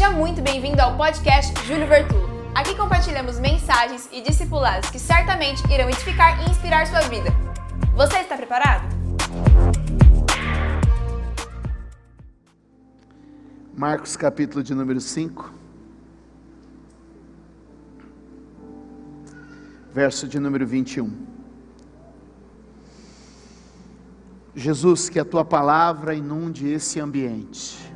Seja muito bem-vindo ao podcast Júlio Vertulo. Aqui compartilhamos mensagens e discipulados que certamente irão edificar e inspirar sua vida. Você está preparado? Marcos capítulo de número 5, verso de número 21. Jesus, que a tua palavra inunde esse ambiente.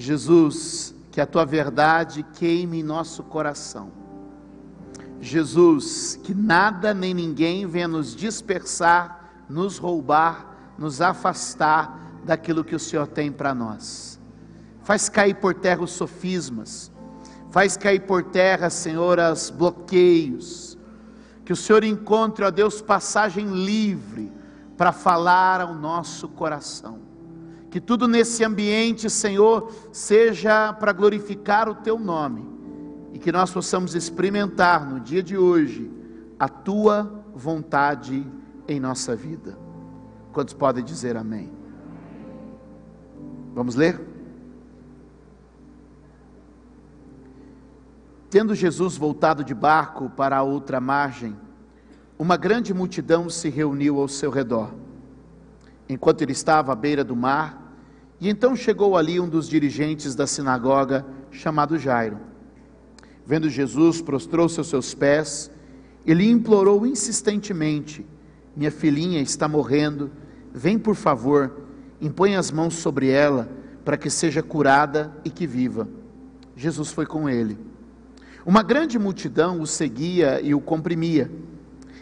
Jesus, que a tua verdade queime em nosso coração. Jesus, que nada nem ninguém venha nos dispersar, nos roubar, nos afastar daquilo que o Senhor tem para nós. Faz cair por terra os sofismas, faz cair por terra, Senhor, os bloqueios. Que o Senhor encontre, ó Deus, passagem livre para falar ao nosso coração. Que tudo nesse ambiente, Senhor, seja para glorificar o Teu nome e que nós possamos experimentar no dia de hoje a Tua vontade em nossa vida. Quantos podem dizer amém? Vamos ler? Tendo Jesus voltado de barco para a outra margem, uma grande multidão se reuniu ao seu redor, enquanto ele estava à beira do mar, e então chegou ali um dos dirigentes da sinagoga, chamado Jairo. Vendo Jesus, prostrou-se aos seus pés e lhe implorou insistentemente: Minha filhinha está morrendo, vem por favor, impõe as mãos sobre ela, para que seja curada e que viva. Jesus foi com ele. Uma grande multidão o seguia e o comprimia.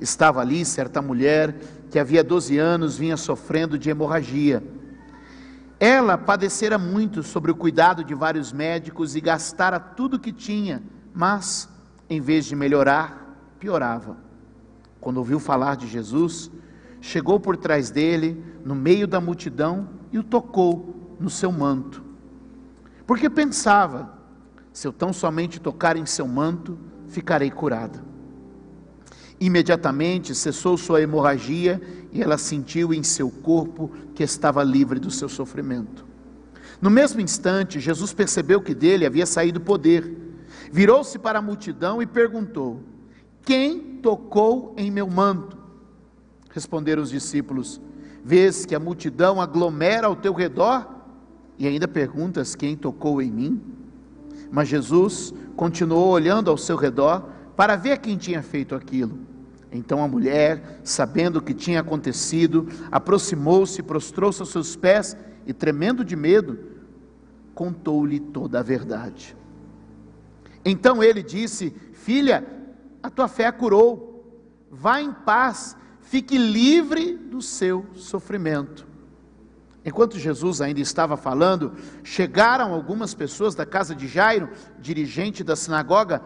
Estava ali certa mulher que havia 12 anos vinha sofrendo de hemorragia. Ela padecera muito sobre o cuidado de vários médicos e gastara tudo que tinha, mas, em vez de melhorar, piorava. Quando ouviu falar de Jesus, chegou por trás dele, no meio da multidão, e o tocou no seu manto. Porque pensava: se eu tão somente tocar em seu manto, ficarei curada. Imediatamente cessou sua hemorragia e ela sentiu em seu corpo que estava livre do seu sofrimento. No mesmo instante, Jesus percebeu que dele havia saído poder. Virou-se para a multidão e perguntou: Quem tocou em meu manto? Responderam os discípulos: Vês que a multidão aglomera ao teu redor e ainda perguntas: Quem tocou em mim? Mas Jesus continuou olhando ao seu redor para ver quem tinha feito aquilo. Então a mulher, sabendo o que tinha acontecido, aproximou-se, prostrou-se aos seus pés e, tremendo de medo, contou-lhe toda a verdade. Então ele disse: Filha, a tua fé a curou, vá em paz, fique livre do seu sofrimento. Enquanto Jesus ainda estava falando, chegaram algumas pessoas da casa de Jairo, dirigente da sinagoga.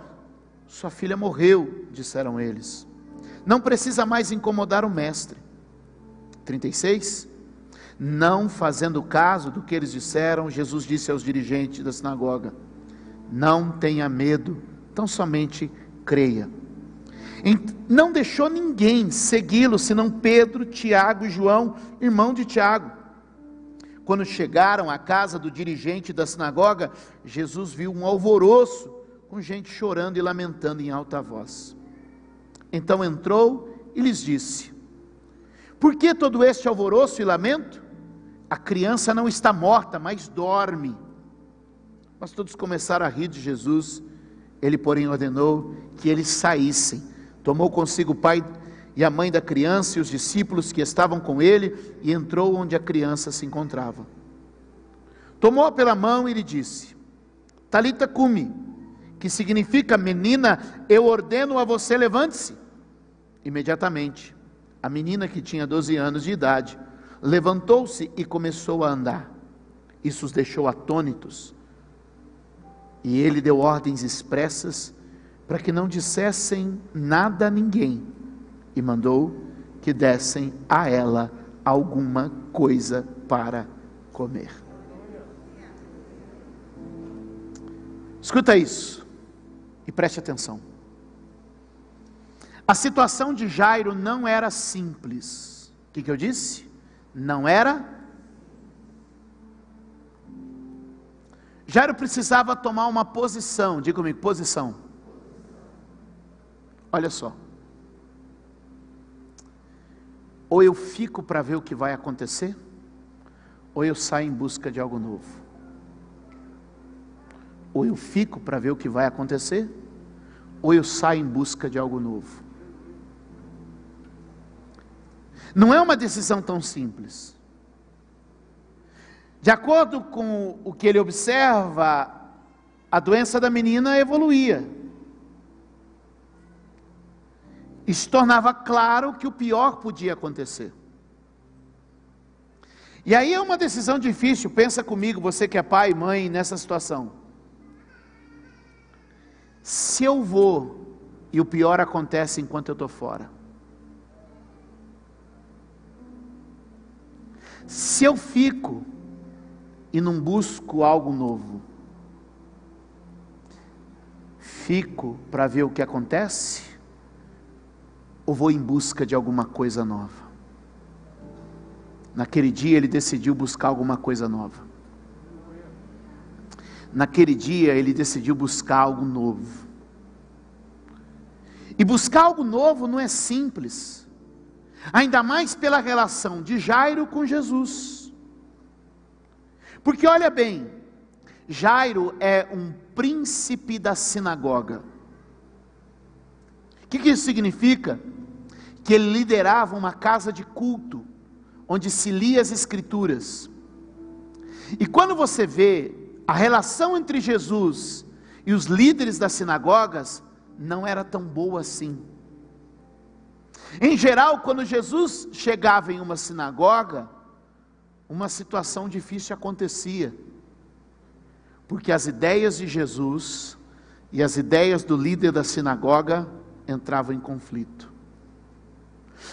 Sua filha morreu, disseram eles não precisa mais incomodar o mestre. 36. Não fazendo caso do que eles disseram, Jesus disse aos dirigentes da sinagoga: Não tenha medo, tão somente creia. Não deixou ninguém segui-lo, senão Pedro, Tiago e João, irmão de Tiago. Quando chegaram à casa do dirigente da sinagoga, Jesus viu um alvoroço, com gente chorando e lamentando em alta voz. Então entrou e lhes disse: Por que todo este alvoroço e lamento? A criança não está morta, mas dorme. Mas todos começaram a rir de Jesus. Ele, porém, ordenou que eles saíssem. Tomou consigo o pai e a mãe da criança e os discípulos que estavam com ele e entrou onde a criança se encontrava. Tomou-a pela mão e lhe disse: Talita cumi, que significa menina, eu ordeno a você levante-se. Imediatamente, a menina que tinha 12 anos de idade levantou-se e começou a andar. Isso os deixou atônitos. E ele deu ordens expressas para que não dissessem nada a ninguém e mandou que dessem a ela alguma coisa para comer. Escuta isso e preste atenção. A situação de Jairo não era simples. O que, que eu disse? Não era. Jairo precisava tomar uma posição, diga comigo, posição. Olha só. Ou eu fico para ver o que vai acontecer, ou eu saio em busca de algo novo. Ou eu fico para ver o que vai acontecer, ou eu saio em busca de algo novo. Não é uma decisão tão simples. De acordo com o que ele observa, a doença da menina evoluía. Isso tornava claro que o pior podia acontecer. E aí é uma decisão difícil, pensa comigo, você que é pai e mãe nessa situação. Se eu vou e o pior acontece enquanto eu estou fora. Se eu fico e não busco algo novo, fico para ver o que acontece ou vou em busca de alguma coisa nova? Naquele dia ele decidiu buscar alguma coisa nova naquele dia ele decidiu buscar algo novo. E buscar algo novo não é simples, ainda mais pela relação de Jairo com Jesus. Porque olha bem, Jairo é um príncipe da sinagoga. O que, que isso significa? Que ele liderava uma casa de culto, onde se lia as Escrituras. E quando você vê a relação entre Jesus e os líderes das sinagogas não era tão boa assim. Em geral, quando Jesus chegava em uma sinagoga, uma situação difícil acontecia, porque as ideias de Jesus e as ideias do líder da sinagoga entravam em conflito.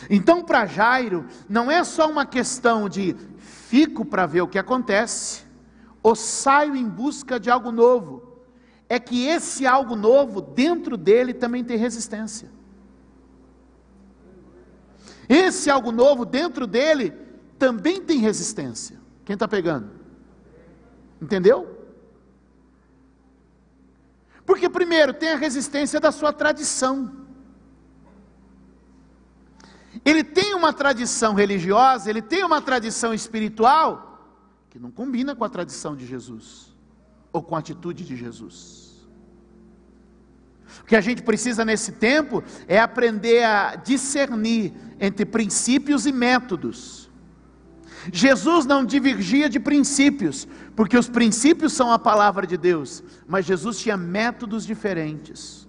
Então, para Jairo, não é só uma questão de fico para ver o que acontece, ou saio em busca de algo novo, é que esse algo novo, dentro dele também tem resistência. Esse algo novo dentro dele também tem resistência. Quem está pegando? Entendeu? Porque, primeiro, tem a resistência da sua tradição. Ele tem uma tradição religiosa, ele tem uma tradição espiritual, que não combina com a tradição de Jesus ou com a atitude de Jesus. O que a gente precisa nesse tempo é aprender a discernir entre princípios e métodos. Jesus não divergia de princípios, porque os princípios são a palavra de Deus, mas Jesus tinha métodos diferentes.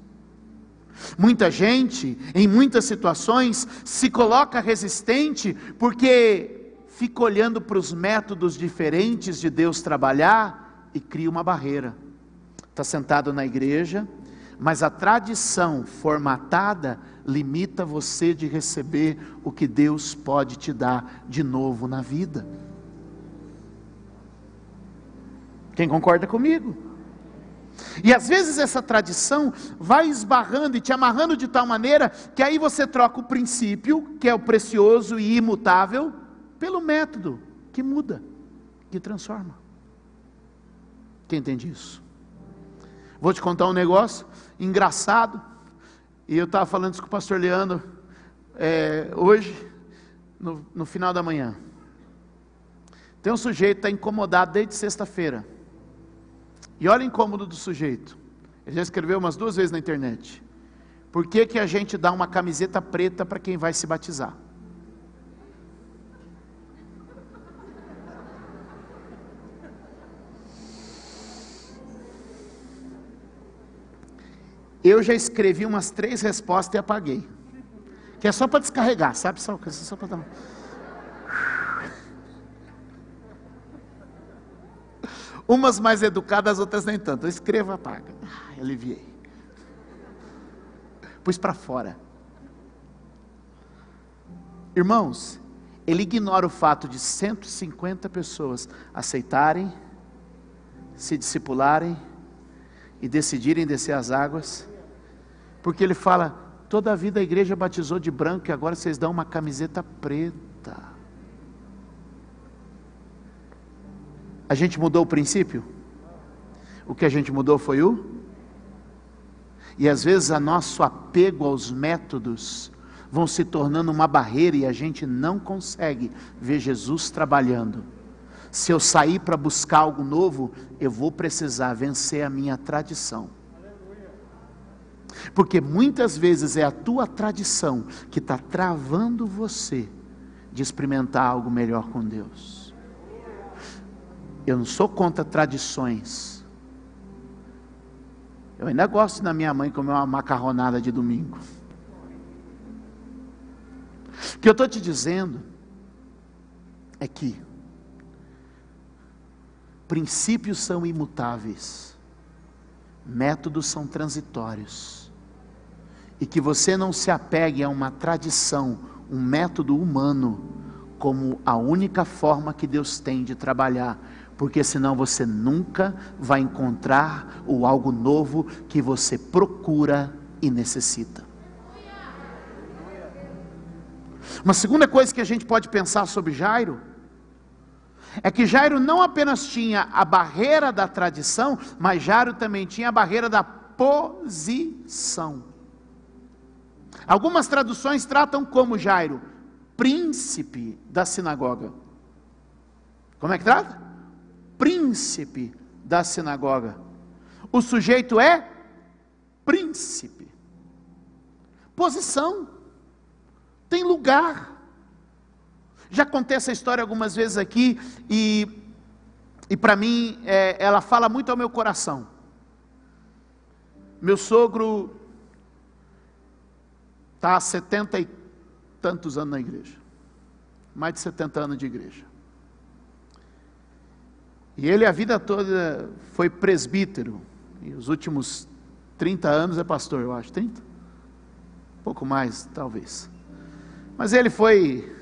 Muita gente, em muitas situações, se coloca resistente porque fica olhando para os métodos diferentes de Deus trabalhar e cria uma barreira. Está sentado na igreja, mas a tradição formatada limita você de receber o que Deus pode te dar de novo na vida. Quem concorda comigo? E às vezes essa tradição vai esbarrando e te amarrando de tal maneira que aí você troca o princípio, que é o precioso e imutável, pelo método que muda, que transforma. Quem entende isso? Vou te contar um negócio engraçado. E eu estava falando isso com o pastor Leandro é, hoje, no, no final da manhã. Tem um sujeito que está incomodado desde sexta-feira. E olha o incômodo do sujeito. Ele já escreveu umas duas vezes na internet. Por que, que a gente dá uma camiseta preta para quem vai se batizar? Eu já escrevi umas três respostas e apaguei. Que é só para descarregar, sabe? Só, só para dar Umas mais educadas, outras nem tanto. Eu escrevo, apaga. Ah, aliviei. Pus para fora. Irmãos, ele ignora o fato de 150 pessoas aceitarem, se discipularem e decidirem descer as águas porque ele fala: toda a vida a igreja batizou de branco e agora vocês dão uma camiseta preta. A gente mudou o princípio? O que a gente mudou foi o. E às vezes a nosso apego aos métodos vão se tornando uma barreira e a gente não consegue ver Jesus trabalhando. Se eu sair para buscar algo novo, eu vou precisar vencer a minha tradição. Porque muitas vezes é a tua tradição que está travando você de experimentar algo melhor com Deus. Eu não sou contra tradições. Eu ainda gosto da minha mãe comer uma macarronada de domingo. O que eu estou te dizendo é que princípios são imutáveis, métodos são transitórios, e que você não se apegue a uma tradição, um método humano, como a única forma que Deus tem de trabalhar, porque senão você nunca vai encontrar o algo novo que você procura e necessita. Uma segunda coisa que a gente pode pensar sobre Jairo é que Jairo não apenas tinha a barreira da tradição, mas Jairo também tinha a barreira da posição. Algumas traduções tratam como Jairo, príncipe da sinagoga. Como é que trata? Príncipe da sinagoga. O sujeito é príncipe. Posição tem lugar. Já contei essa história algumas vezes aqui e, e para mim é, ela fala muito ao meu coração. Meu sogro está há setenta e tantos anos na igreja, mais de 70 anos de igreja. E ele a vida toda foi presbítero, e os últimos 30 anos é pastor, eu acho, 30? Um pouco mais, talvez. Mas ele foi.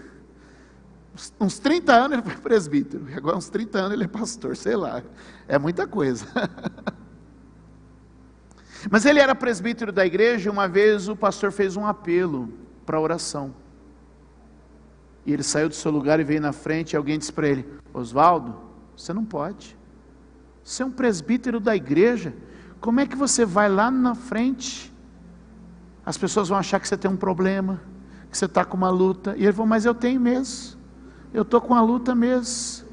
Uns 30 anos ele foi presbítero, e agora uns 30 anos ele é pastor, sei lá. É muita coisa. Mas ele era presbítero da igreja e uma vez o pastor fez um apelo para oração. E ele saiu do seu lugar e veio na frente e alguém disse para ele: Oswaldo, você não pode. Você é um presbítero da igreja. Como é que você vai lá na frente? As pessoas vão achar que você tem um problema que você está com uma luta. E ele falou, mas eu tenho mesmo. Eu estou com a luta mesmo.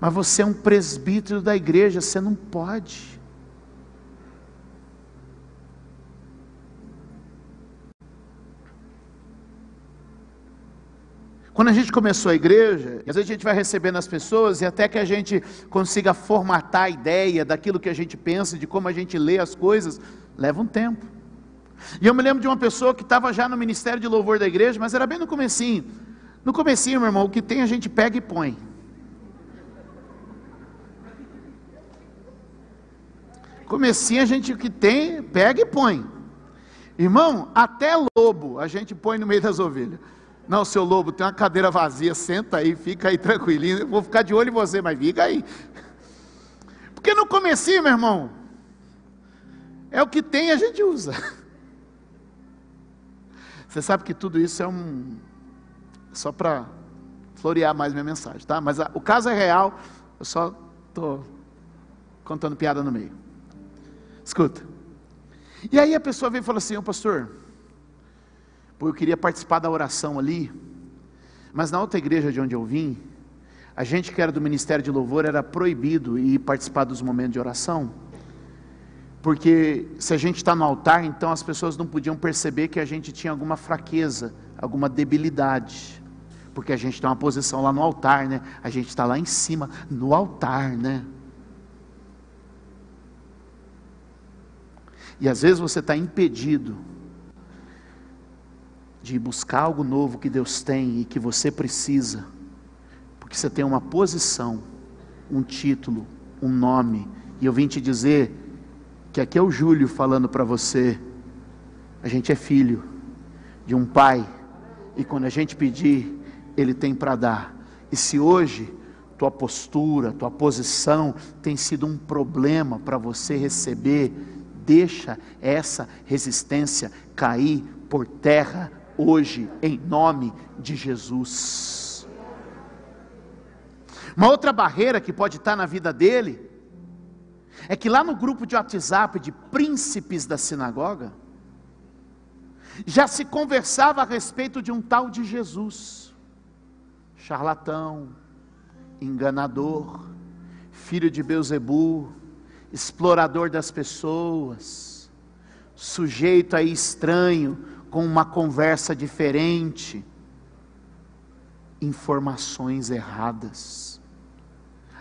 Mas você é um presbítero da igreja, você não pode. Quando a gente começou a igreja, às vezes a gente vai recebendo as pessoas e até que a gente consiga formatar a ideia daquilo que a gente pensa, de como a gente lê as coisas, leva um tempo. E eu me lembro de uma pessoa que estava já no ministério de louvor da igreja, mas era bem no comecinho. No comecinho, meu irmão, o que tem a gente pega e põe. Comecinho a gente o que tem, pega e põe. Irmão, até lobo a gente põe no meio das ovelhas. Não, seu lobo, tem uma cadeira vazia, senta aí, fica aí tranquilinho. Eu vou ficar de olho em você, mas fica aí. Porque no comecinho, meu irmão, é o que tem a gente usa. Você sabe que tudo isso é um. Só para florear mais minha mensagem, tá? Mas a, o caso é real, eu só estou contando piada no meio. Escuta. E aí a pessoa veio e falou assim: Ô pastor, pô, eu queria participar da oração ali, mas na outra igreja de onde eu vim, a gente que era do ministério de louvor era proibido ir participar dos momentos de oração porque se a gente está no altar, então as pessoas não podiam perceber que a gente tinha alguma fraqueza, alguma debilidade, porque a gente tem uma posição lá no altar, né? A gente está lá em cima, no altar, né? E às vezes você está impedido de buscar algo novo que Deus tem e que você precisa, porque você tem uma posição, um título, um nome, e eu vim te dizer que aqui é o Júlio falando para você. A gente é filho de um pai, e quando a gente pedir, ele tem para dar. E se hoje tua postura, tua posição tem sido um problema para você receber, deixa essa resistência cair por terra hoje, em nome de Jesus. Uma outra barreira que pode estar na vida dele é que lá no grupo de WhatsApp de príncipes da sinagoga, já se conversava a respeito de um tal de Jesus, charlatão, enganador, filho de Beuzebu, explorador das pessoas, sujeito aí estranho, com uma conversa diferente, informações erradas.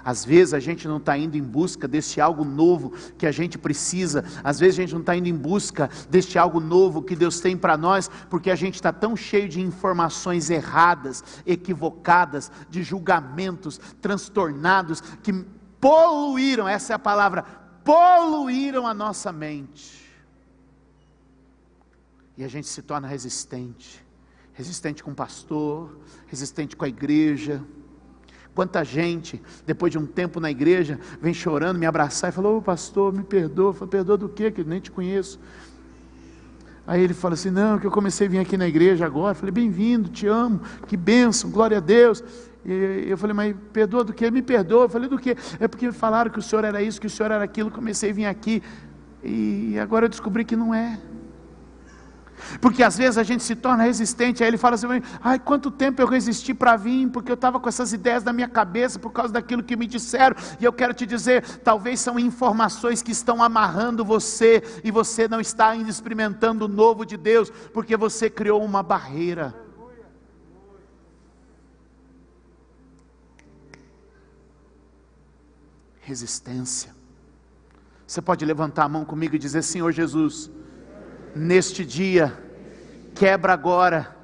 Às vezes a gente não está indo em busca deste algo novo que a gente precisa, às vezes a gente não está indo em busca deste algo novo que Deus tem para nós, porque a gente está tão cheio de informações erradas, equivocadas, de julgamentos transtornados, que poluíram essa é a palavra poluíram a nossa mente. E a gente se torna resistente resistente com o pastor, resistente com a igreja Quanta gente, depois de um tempo na igreja, vem chorando, me abraçar e falou: Ô pastor, me perdoa. Eu falei, perdoa do quê? Que eu nem te conheço. Aí ele fala assim: Não, que eu comecei a vir aqui na igreja agora. Eu falei: Bem-vindo, te amo, que bênção, glória a Deus. E eu falei: Mas perdoa do quê? Me perdoa. Eu falei: Do quê? É porque falaram que o senhor era isso, que o senhor era aquilo. Comecei a vir aqui e agora eu descobri que não é. Porque às vezes a gente se torna resistente, aí ele fala assim: ai, quanto tempo eu resisti para vir, porque eu estava com essas ideias na minha cabeça por causa daquilo que me disseram, e eu quero te dizer: talvez são informações que estão amarrando você, e você não está ainda experimentando o novo de Deus, porque você criou uma barreira. Resistência. Você pode levantar a mão comigo e dizer: Senhor Jesus neste dia, quebra agora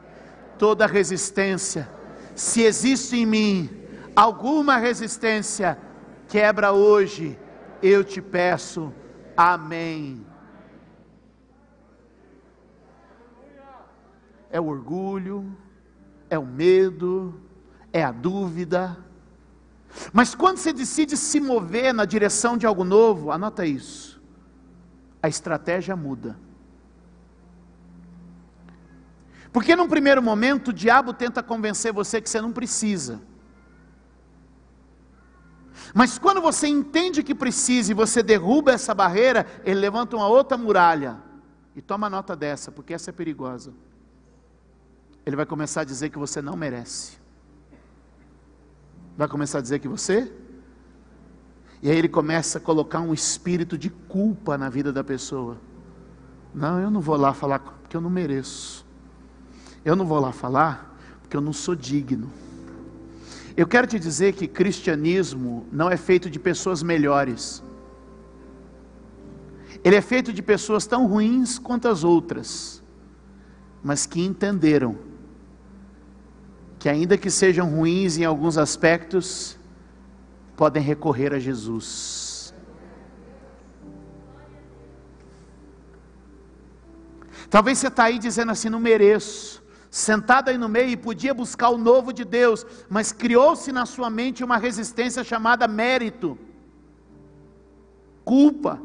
toda resistência. Se existe em mim alguma resistência, quebra hoje, eu te peço. Amém. É o orgulho, é o medo, é a dúvida. Mas quando você decide se mover na direção de algo novo, anota isso. A estratégia muda. Porque num primeiro momento o diabo tenta convencer você que você não precisa. Mas quando você entende que precisa e você derruba essa barreira, ele levanta uma outra muralha. E toma nota dessa, porque essa é perigosa. Ele vai começar a dizer que você não merece. Vai começar a dizer que você. E aí ele começa a colocar um espírito de culpa na vida da pessoa. Não, eu não vou lá falar porque eu não mereço. Eu não vou lá falar porque eu não sou digno. Eu quero te dizer que cristianismo não é feito de pessoas melhores. Ele é feito de pessoas tão ruins quanto as outras, mas que entenderam que, ainda que sejam ruins em alguns aspectos, podem recorrer a Jesus. Talvez você está aí dizendo assim: não mereço sentado aí no meio e podia buscar o novo de Deus, mas criou-se na sua mente uma resistência chamada mérito, culpa.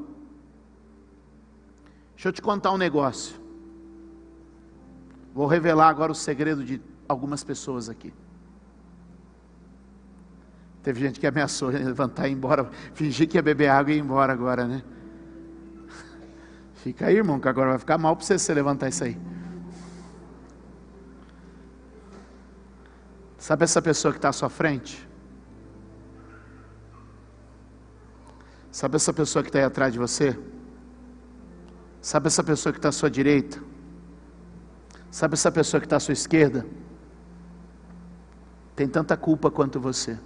Deixa eu te contar um negócio. Vou revelar agora o segredo de algumas pessoas aqui. Teve gente que ameaçou levantar e ir embora, fingir que ia beber água e ir embora agora, né? Fica aí, irmão, que agora vai ficar mal para você se levantar isso aí. Sabe essa pessoa que está à sua frente? Sabe essa pessoa que está aí atrás de você? Sabe essa pessoa que está à sua direita? Sabe essa pessoa que está à sua esquerda? Tem tanta culpa quanto você.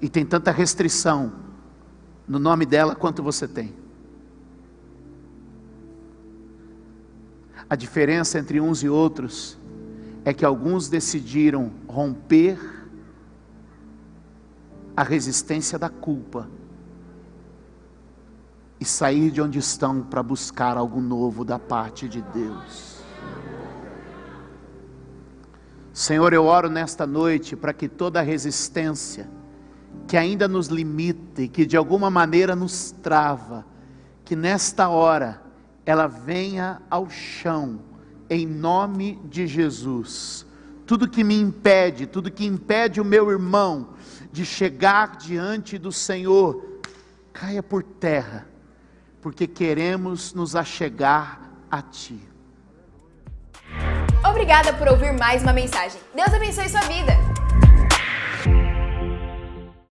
E tem tanta restrição no nome dela quanto você tem. A diferença entre uns e outros é que alguns decidiram romper a resistência da culpa e sair de onde estão para buscar algo novo da parte de Deus. Senhor, eu oro nesta noite para que toda resistência que ainda nos limita e que de alguma maneira nos trava, que nesta hora ela venha ao chão, em nome de Jesus. tudo que me impede, tudo que impede o meu irmão de chegar diante do Senhor, caia por terra, porque queremos nos achegar a Ti. Obrigada por ouvir mais uma mensagem. Deus abençoe sua vida.